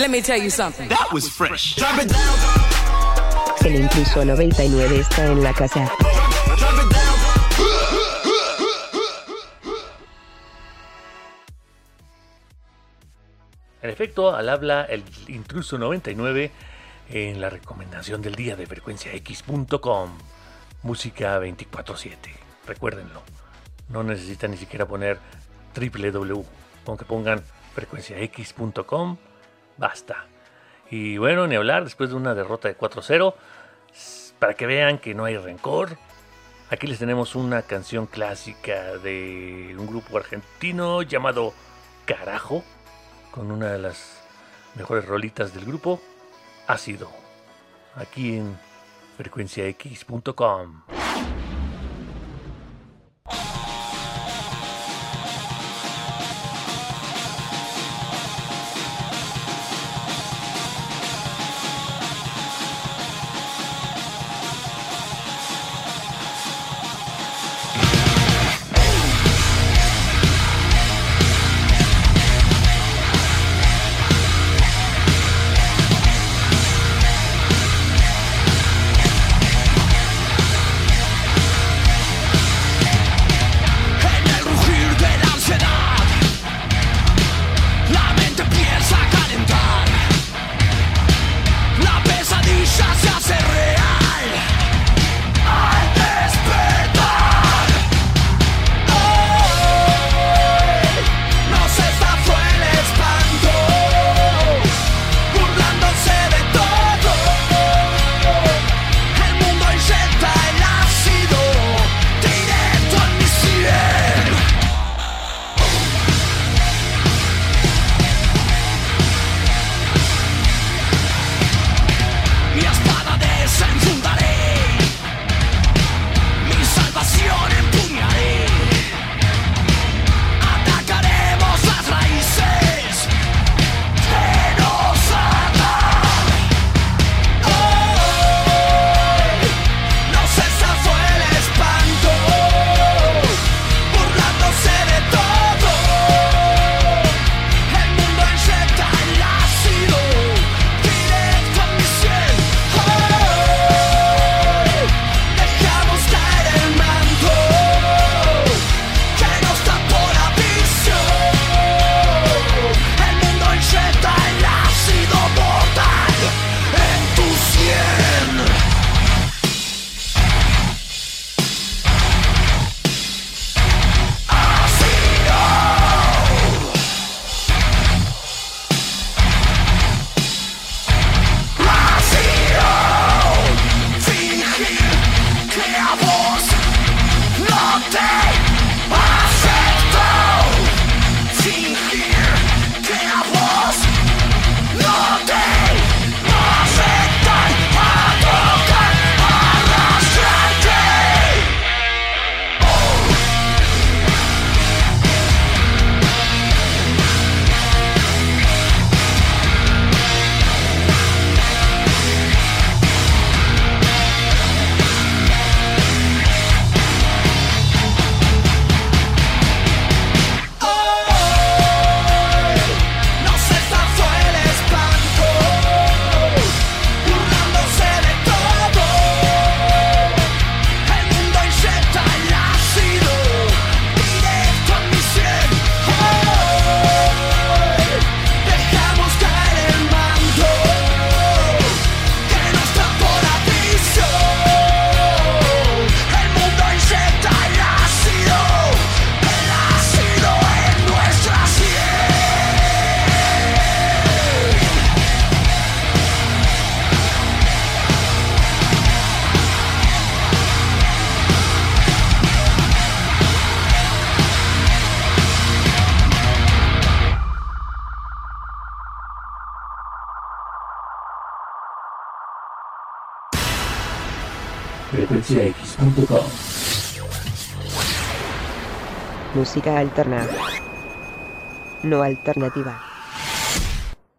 Let me tell you something. That was fresh. Drop it down. El intruso 99 está en la casa. En efecto, al habla el intruso 99 en la recomendación del día de frecuenciax.com. Música 24/7. Recuérdenlo. No necesitan ni siquiera poner www. Aunque pongan frecuenciax.com basta. Y bueno, ni hablar después de una derrota de 4-0, para que vean que no hay rencor. Aquí les tenemos una canción clásica de un grupo argentino llamado Carajo, con una de las mejores rolitas del grupo, Ácido, aquí en frecuenciax.com. Música alterna. No alternativa.